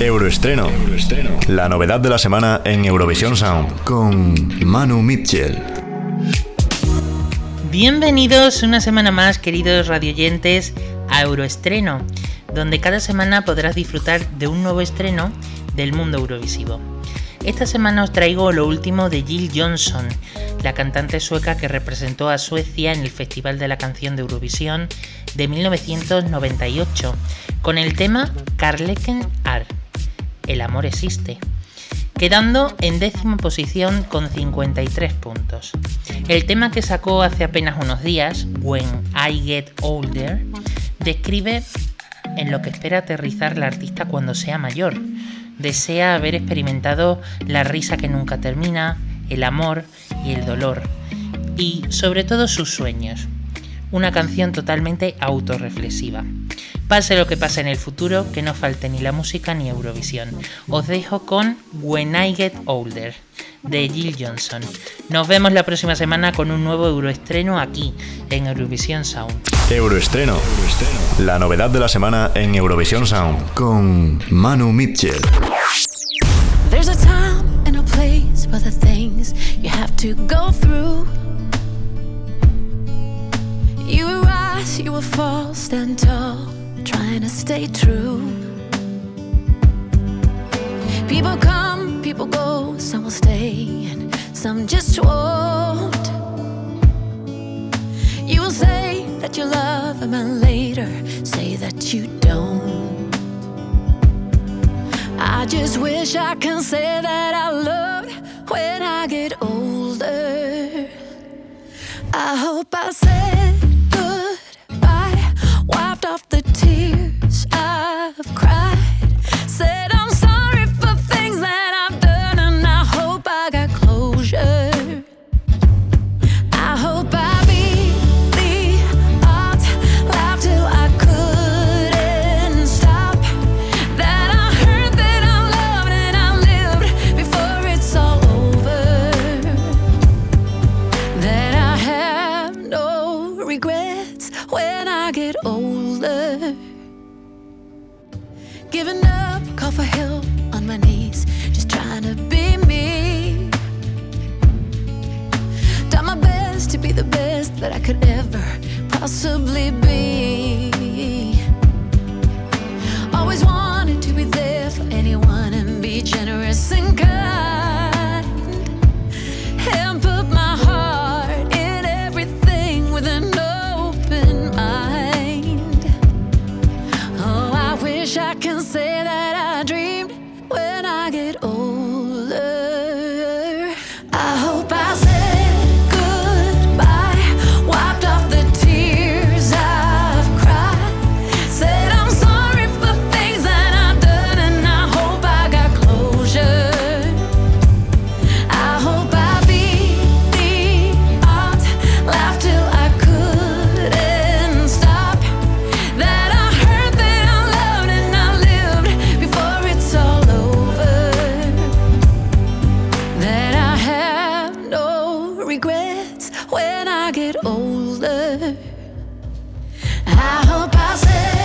Euroestreno. La novedad de la semana en Eurovisión Sound con Manu Mitchell. Bienvenidos una semana más, queridos radioyentes, a Euroestreno, donde cada semana podrás disfrutar de un nuevo estreno del mundo eurovisivo. Esta semana os traigo lo último de Jill Johnson, la cantante sueca que representó a Suecia en el Festival de la Canción de Eurovisión de 1998, con el tema Karleken Ar. El amor existe, quedando en décima posición con 53 puntos. El tema que sacó hace apenas unos días, When I Get Older, describe en lo que espera aterrizar la artista cuando sea mayor. Desea haber experimentado la risa que nunca termina, el amor y el dolor, y sobre todo sus sueños. Una canción totalmente autorreflexiva. Pase lo que pase en el futuro, que no falte ni la música ni Eurovisión. Os dejo con When I Get Older, de Jill Johnson. Nos vemos la próxima semana con un nuevo Euroestreno aquí, en Eurovisión Sound. Euroestreno. La novedad de la semana en Eurovisión Sound con Manu Mitchell. There's a time and a place for the things you have to go through. You will fall, stand tall. trying to stay true. People come, people go, some will stay, and some just won't. You will say that you love him, and later say that you don't. I just wish I can say that I loved when I get older. I hope I said get older. Giving up, call for help on my knees, just trying to be me. Done my best to be the best that I could ever possibly be. I can say I get older. I hope I say.